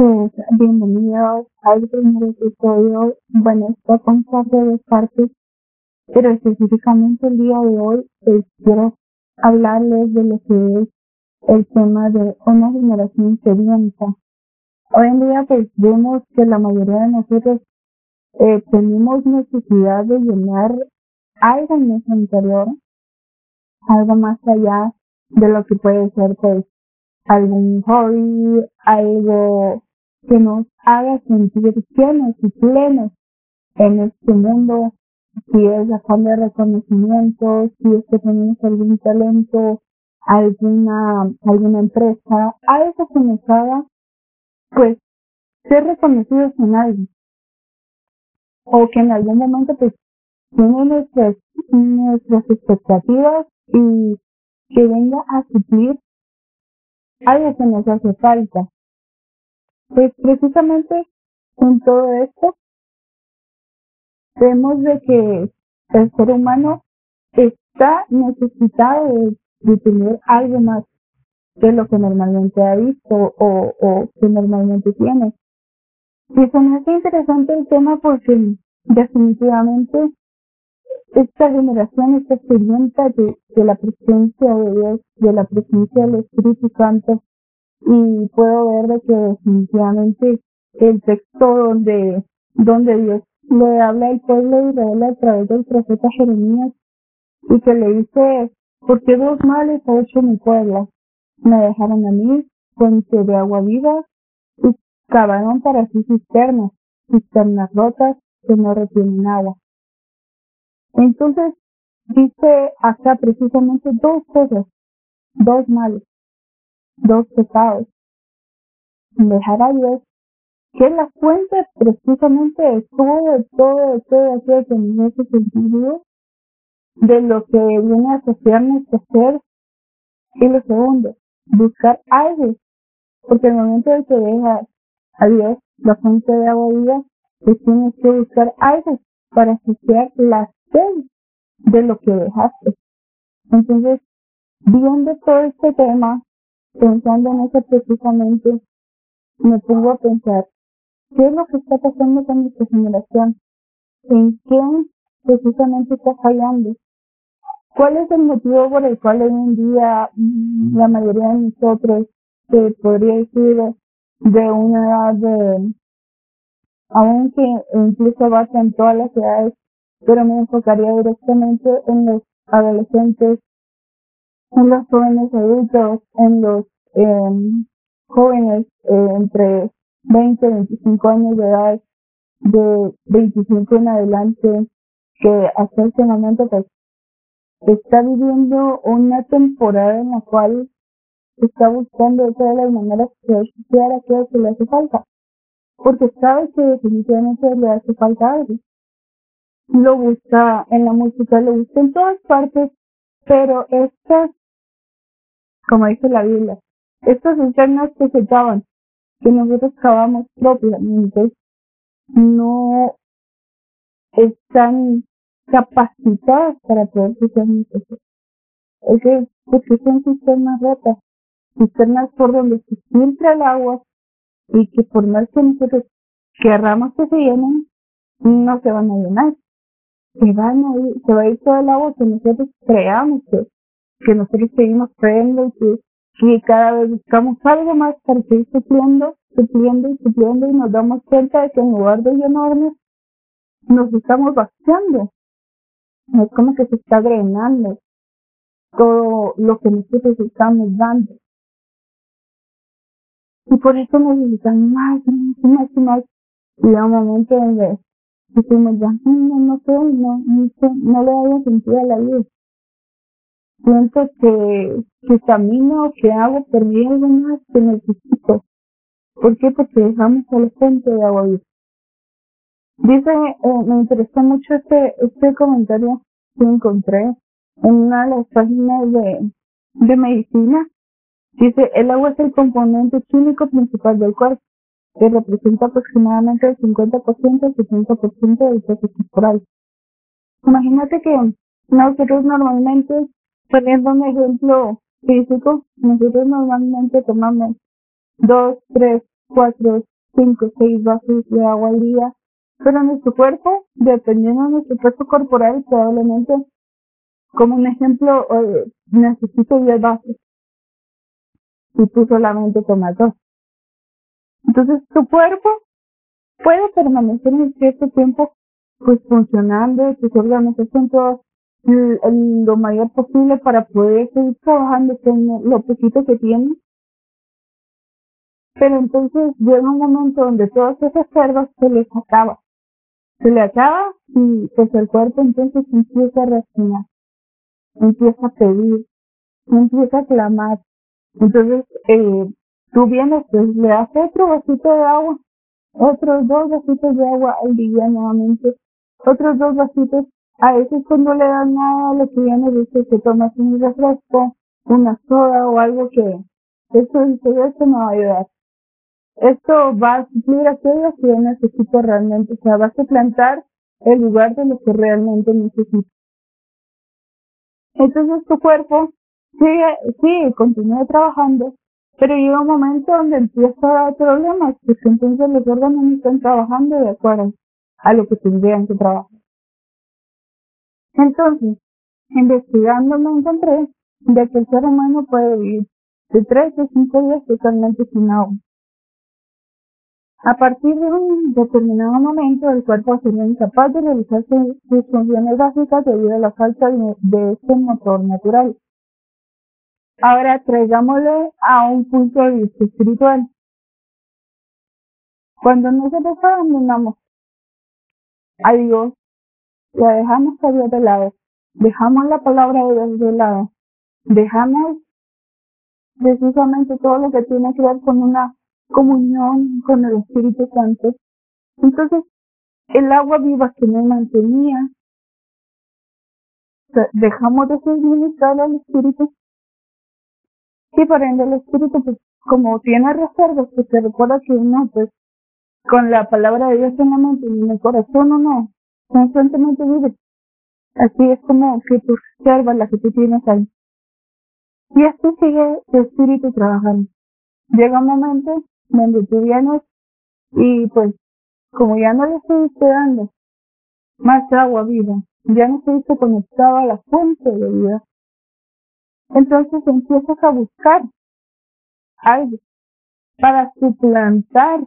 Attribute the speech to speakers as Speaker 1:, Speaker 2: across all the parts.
Speaker 1: Pues bienvenidos al primer episodio. Bueno, está con de dos partes, pero específicamente el día de hoy pues, quiero hablarles de lo que es el tema de una generación sedienta. Hoy en día pues vemos que la mayoría de nosotros eh, tenemos necesidad de llenar algo en nuestro interior, algo más allá de lo que puede ser pues algún hobby, algo que nos haga sentir llenos y plenos en este mundo, si es afán de reconocimiento, si es que tenemos algún talento, alguna, alguna empresa, algo que nos haga, pues, ser reconocidos en algo. O que en algún momento, pues, tiene nuestras, nuestras expectativas y que venga a suplir algo que nos hace falta. Pues precisamente en todo esto vemos de que el ser humano está necesitado de, tener algo más que lo que normalmente ha visto o, o que normalmente tiene. Y se me hace interesante el tema porque definitivamente esta generación está sedienta de, de la presencia de Dios, de la presencia del Espíritu Santo, y puedo ver de que definitivamente el texto donde, donde Dios le habla al pueblo de Israel a través del profeta Jeremías y que le dice, ¿por qué dos males ha hecho mi pueblo? Me dejaron a mí, fuente de agua viva, y cavaron para sí cisternas, cisternas rotas que no retienen agua. Entonces, dice acá precisamente dos cosas, dos males, dos pecados. Dejar a Dios, que es la fuente precisamente de todo, todo, todo aquello que nos hace sentido, de lo que viene a asociarnos que hacer. Y lo segundo, buscar algo, porque el momento de que dejas a Dios, la fuente de agua viva, pues tienes que buscar algo para asociar la de lo que dejaste. Entonces, viendo todo este tema, pensando en eso precisamente, me pongo a pensar, ¿qué es lo que está pasando con nuestra generación? ¿En qué precisamente está fallando? ¿Cuál es el motivo por el cual hoy en día la mayoría de nosotros, se podría decir de una edad de, aunque incluso va en todas las edades, pero me enfocaría directamente en los adolescentes, en los jóvenes adultos, en los em, jóvenes eh, entre 20 y 25 años de edad, de 25 en adelante, que hasta este momento pues está viviendo una temporada en la cual está buscando de todas las maneras que aquello que le hace falta, porque sabe que definitivamente le hace falta algo. Lo busca en la música, lo busca en todas partes, pero estas, como dice la Biblia, estas internas que se acaban, que nosotros cavamos propiamente, no están capacitadas para poder ser. Es que, porque son cisternas rotas, cisternas por donde se filtra el agua y que por más que nosotros querramos que se llenen, no se van a llenar se van a ir, se va a ir todo el agua que nosotros creamos, que, que nosotros seguimos creyendo y que, cada vez buscamos algo más para seguir supliendo, supliendo y supliendo y nos damos cuenta de que en lugar de llenarnos, nos estamos vaciando. Es como que se está drenando todo lo que nosotros estamos dando. Y por eso necesitamos más, más, más más. Y a un momento donde decimos ya, no, no sé, no, no, no le hago sentido a la vida. Siento que, que camino, que hago, perdí algo más que necesito. ¿Por qué? Porque dejamos a la fuente de agua viva. Dice, eh, me interesó mucho este, este comentario que encontré en una de las páginas de, de medicina. Dice, el agua es el componente químico principal del cuerpo que representa aproximadamente el 50% al 70% del peso corporal. Imagínate que nosotros normalmente, poniendo un ejemplo físico, nosotros normalmente tomamos 2, 3 cuatro, cinco, seis vasos de agua al día, pero nuestro cuerpo, dependiendo de nuestro peso corporal, probablemente, como un ejemplo, eh, necesito 10 vasos y tú solamente tomas dos. Entonces tu cuerpo puede permanecer en cierto tiempo pues funcionando, tus órganos lo mayor posible para poder seguir trabajando con lo poquito que tienen. Pero entonces llega un momento donde todas esas reservas se les acaba. Se le acaba y pues el cuerpo entonces empieza a reaccionar, empieza a pedir, empieza a clamar. Entonces eh, tú vienes, pues le das otro vasito de agua, otros dos vasitos de agua al día nuevamente, otros dos vasitos. A veces cuando le dan nada, lo que viene dice que tomas un refresco, una soda o algo que eso esto me va a ayudar. Esto va a suplir aquello que yo necesito realmente, o sea, va a suplantar el lugar de lo que realmente necesito. Entonces tu cuerpo sigue, sigue, continúa trabajando, pero llega un momento donde empieza a dar problemas, porque entonces los órganos no están trabajando de acuerdo a lo que tendrían que trabajar. Entonces, investigando me encontré de que el ser humano puede vivir de 3 a 5 días totalmente sin agua. A partir de un determinado momento, el cuerpo sería incapaz de realizar sus funciones básicas debido a la falta de, este motor natural. Ahora traigámosle a un punto de vista espiritual. Cuando nosotros abandonamos a Dios, la dejamos a Dios de lado, dejamos la palabra de Dios de lado, dejamos precisamente todo lo que tiene que ver con una comunión con el Espíritu Santo. Entonces, el agua viva que me mantenía, dejamos de suministrar al Espíritu. Y por ende el Espíritu, pues, como tiene reservas, pues se recuerda que uno, pues, con la palabra de Dios en la mente en el corazón, uno constantemente vive. Así es como que tu reserva la que tú tienes ahí. Y así sigue tu espíritu trabajando. Llega un momento donde tú vienes y pues como ya no le estoy dando más agua viva, ya no estoy conectado a la fuente de vida, entonces empiezas a buscar algo para suplantar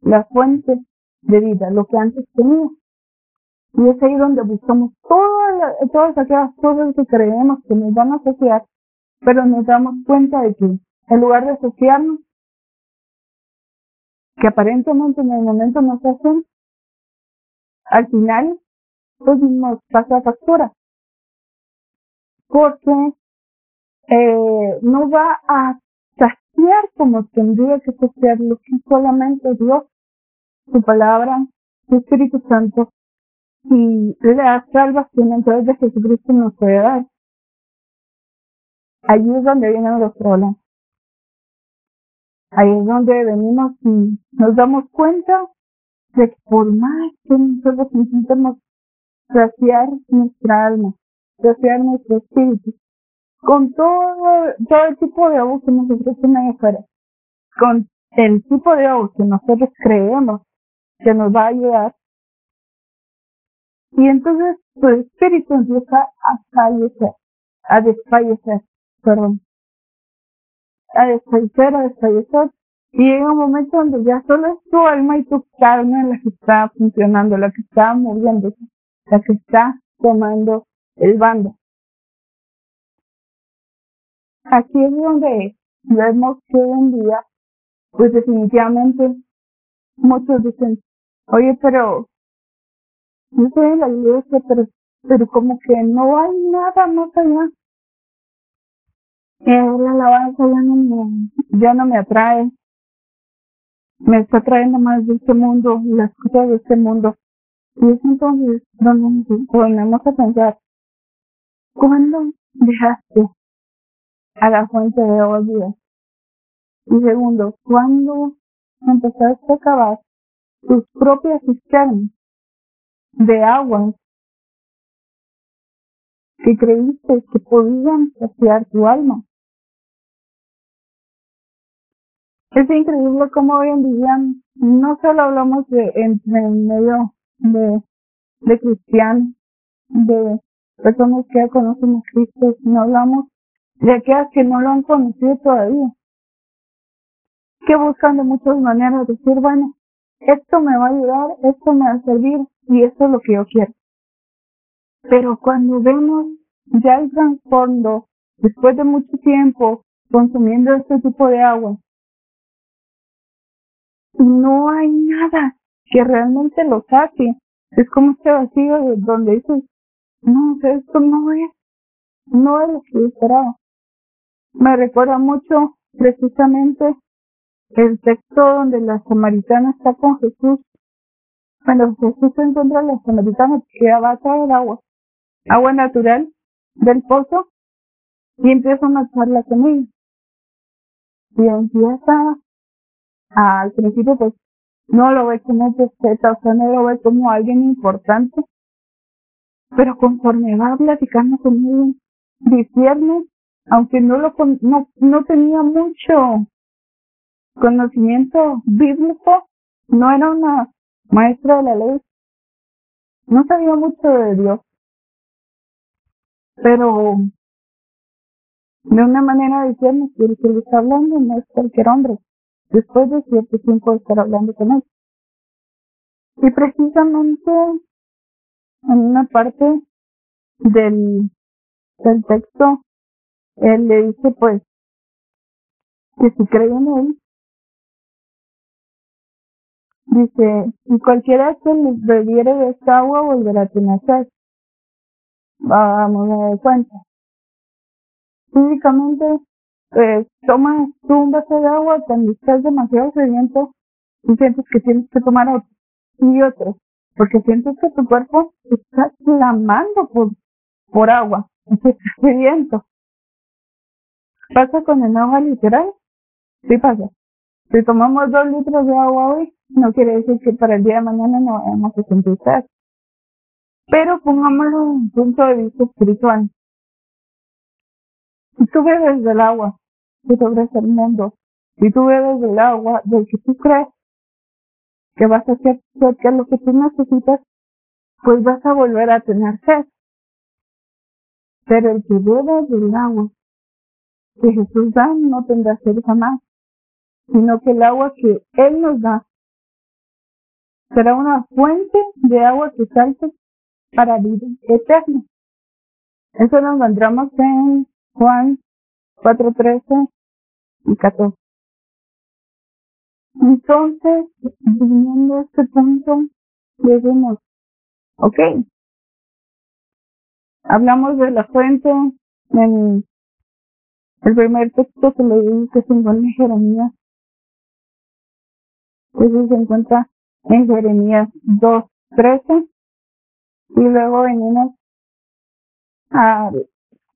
Speaker 1: la fuente de vida, lo que antes tenía. Y es ahí donde buscamos todas, todas aquellas cosas que creemos que nos van a asociar, pero nos damos cuenta de que en lugar de asociarnos, que aparentemente en el momento nos hacen, al final pues nos pasa factura. Porque eh, no va a saciar como tendría que saciar lo que solamente Dios, su palabra, su Espíritu Santo y la salvación través de Jesucristo nos puede dar. Allí es donde vienen los problemas. Ahí es donde venimos y nos damos cuenta de que por más que nosotros intentemos saciar nuestra alma, saciar nuestro espíritu, con todo, todo el tipo de agua que nos ofrecen ahí afuera, con el tipo de agua que nosotros creemos que nos va a ayudar, y entonces tu espíritu empieza a fallecer, a desfallecer, perdón, a desfallecer, a desfallecer, y llega un momento donde ya solo es tu alma y tu carne la que está funcionando, la que está moviéndose, la que está tomando el bando. Aquí es donde vemos que hoy día, pues definitivamente muchos dicen, oye, pero estoy en la iglesia, pero, pero como que no hay nada más allá. Eh, la alabanza ya no me, ya no me atrae. Me está trayendo más de este mundo, las cosas de este mundo. Y es entonces donde nos ponemos a pensar, ¿cuándo dejaste a la fuente de agua Y segundo, ¿cuándo empezaste a acabar tus propias cisternas de agua que creíste que podían saciar tu alma. Es increíble cómo hoy en día no solo hablamos de entre en medio de, de cristianos, de personas que ya conocen a Cristo, sino hablamos de aquellas que no lo han conocido todavía, que buscan de muchas maneras decir, bueno, esto me va a ayudar, esto me va a servir y esto es lo que yo quiero. Pero cuando vemos ya el trasfondo, después de mucho tiempo consumiendo este tipo de agua, no hay nada que realmente lo saque. Es como este vacío donde dices, no, esto no es, no es lo que yo esperaba. Me recuerda mucho precisamente el texto donde la samaritana está con Jesús. Cuando Jesús se encuentra a la samaritana que va a traer agua, agua natural del pozo, y empieza a charla con ella. Y empieza al principio pues no lo ve como peseta, o sea, no lo ve como alguien importante, pero conforme va platicando conmigo, diciendo, aunque no lo no, no tenía mucho conocimiento bíblico, no era una maestra de la ley, no sabía mucho de Dios, pero de una manera decirme que el que le está hablando no es cualquier hombre, después de cierto tiempo de estar hablando con él. Y precisamente en una parte del, del texto, él le dice pues que si cree en él, dice, y cualquiera que bebiere de esta agua volverá a tener sed. Vamos a dar cuenta. Físicamente pues tomas tú un vaso de agua cuando estás demasiado sediento y sientes que tienes que tomar otro y otro, porque sientes que tu cuerpo está clamando por, por agua, está sediento. ¿Pasa con el agua literal? Sí pasa. Si tomamos dos litros de agua hoy, no quiere decir que para el día de mañana no vamos a sentir. Pero pongámoslo en un punto de vista espiritual. Si tú bebes del agua que te el mundo, si tú bebes del agua del que tú crees que vas a hacer lo que tú necesitas, pues vas a volver a tener sed. Pero el que bebe del agua que Jesús da no tendrá sed jamás, sino que el agua que Él nos da será una fuente de agua que salte para vida eterna. Eso lo encontramos en Juan 4, 13 y 14. Entonces, viniendo a este punto, decimos, ok, hablamos de la fuente en el primer texto que leí que se encuentra en Jeremías. Eso se encuentra en Jeremías 2, 13 y luego venimos a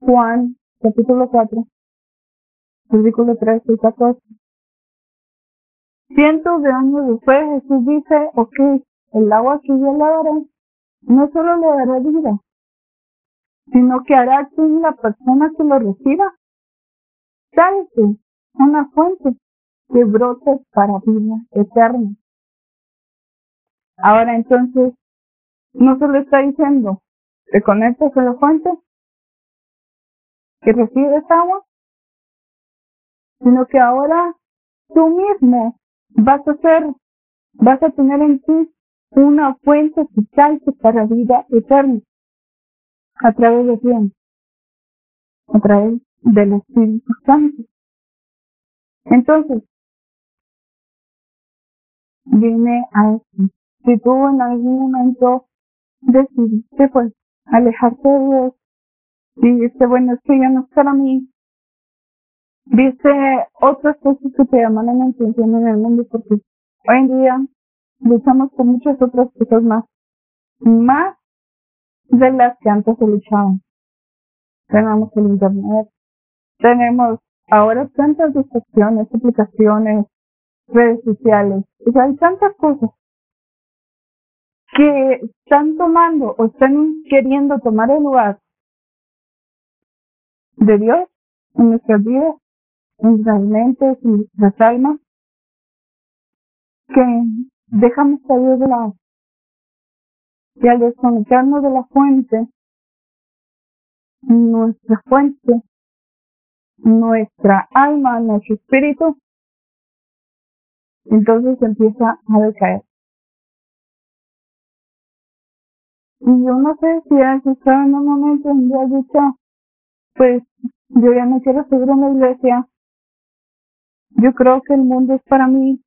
Speaker 1: Juan capítulo 4, versículo 13 y 14. Cientos de años después Jesús dice, ok, el agua que yo le daré no solo le dará vida, sino que hará que la persona que lo reciba salte una fuente que brote para vida eterna. Ahora entonces, no se está diciendo, te conectas a la fuente, que recibes agua, sino que ahora tú mismo vas a ser, vas a tener en ti una fuente que salte para vida eterna. ¿A través de quién? A través del Espíritu Santo. Entonces, viene a esto. Si tú en algún momento decidiste pues alejarte de Dios y dice, bueno, es ya no es para mí, dice otras cosas que te llaman la atención en el mundo porque hoy en día luchamos con muchas otras cosas más, más de las que antes se luchaban. Tenemos el internet, tenemos ahora tantas distracciones, aplicaciones, redes sociales, o sea, hay tantas cosas que están tomando o están queriendo tomar el lugar de Dios en nuestras vidas, en nuestras mentes, en nuestras almas, que dejamos salir de la y al desconectarnos de la fuente, nuestra fuente, nuestra alma, nuestro espíritu, entonces empieza a decaer. Y yo no sé si has estado en un momento donde has dicho, pues yo ya no quiero seguir en la iglesia, yo creo que el mundo es para mí,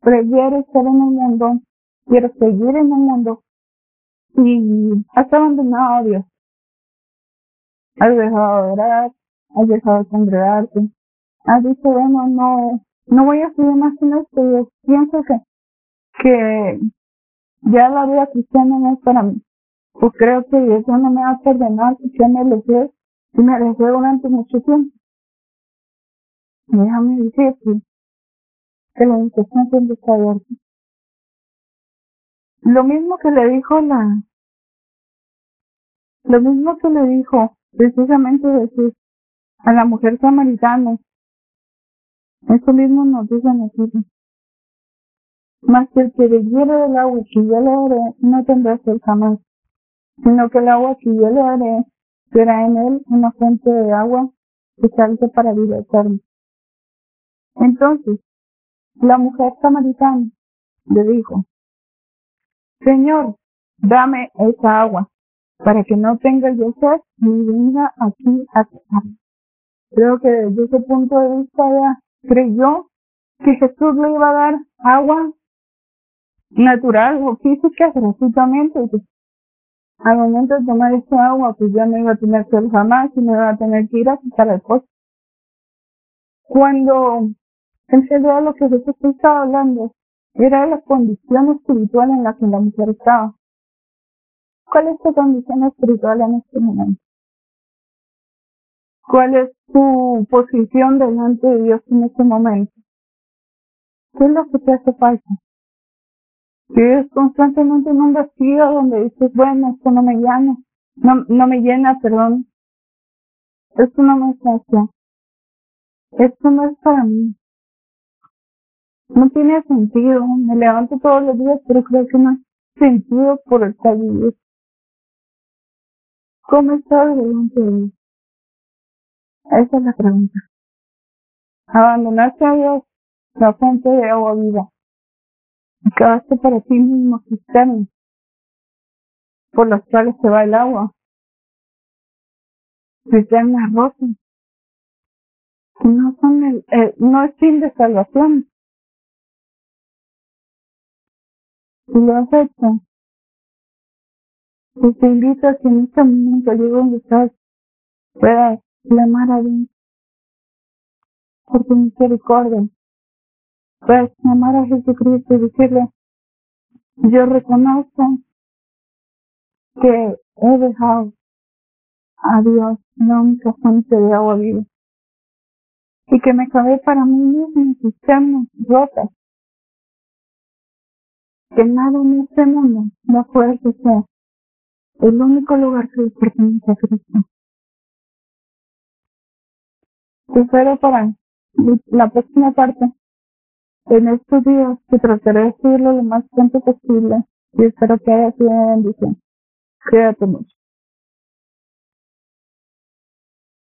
Speaker 1: prefiero estar en el mundo, quiero seguir en el mundo. Y has abandonado a Dios. Has dejado de orar, has dejado de congregarte, has dicho, bueno, no, no voy a seguir más en esto, yo pienso que, que ya la vida cristiana no es para mí. Pues creo que Dios no me va a perdonar porque me alejé y me alejé durante mucho tiempo. Y déjame decirte que la invitación siempre está abierta. Lo mismo que le dijo la, lo mismo que le dijo precisamente Jesús a la mujer samaritana, eso mismo nos dice a nosotros. Que el que bebiere del agua que yo le haré, no tendrá sed jamás, sino que el agua que yo le haré será en él una fuente de agua que salte para vida eterna. Entonces, la mujer samaritana le dijo, Señor, dame esa agua, para que no tenga yo sed ni venga aquí a tocarme. Creo que desde ese punto de vista ella creyó que Jesús le iba a dar agua natural o física gratuitamente. Pues, al momento de tomar esa agua, pues ya no iba a tener sed jamás y no iba a tener que ir a quitar el coche. Cuando en lo que Jesús estaba hablando era la condición espiritual en la que la mujer estaba. ¿Cuál es tu condición espiritual en este momento? ¿Cuál es tu posición delante de Dios en este momento? ¿Qué es lo que te hace falta? Es constantemente en un vacío donde dices, bueno, esto no me llena, no, no me llena, perdón. Esto no me sacia. Esto no es para mí. No tiene sentido. Me levanto todos los días, pero creo que no hay sentido por el cual vivir. ¿Cómo estás delante de? Esa es la pregunta. Abandonaste a Dios, la fuente de agua viva. Acabaste para ti mismo cisternas por las cuales se va el agua. Cisternas rotas. No son el, eh, no es fin de salvación. Si lo has hecho, pues te invito a que en este momento, allí donde estás, puedas clamar a Dios por tu misericordia pues amar a Jesucristo y decirle, yo reconozco que he dejado a Dios única fuente de agua viva y que me acabé para mí mismo en cisternas rotas. Que nada en este mundo no puede ser el único lugar que pertenece a Cristo. Te espero para la próxima parte en estos días que trataré de subirlo lo más pronto posible y espero que haya sido una bendición. Cuídate mucho.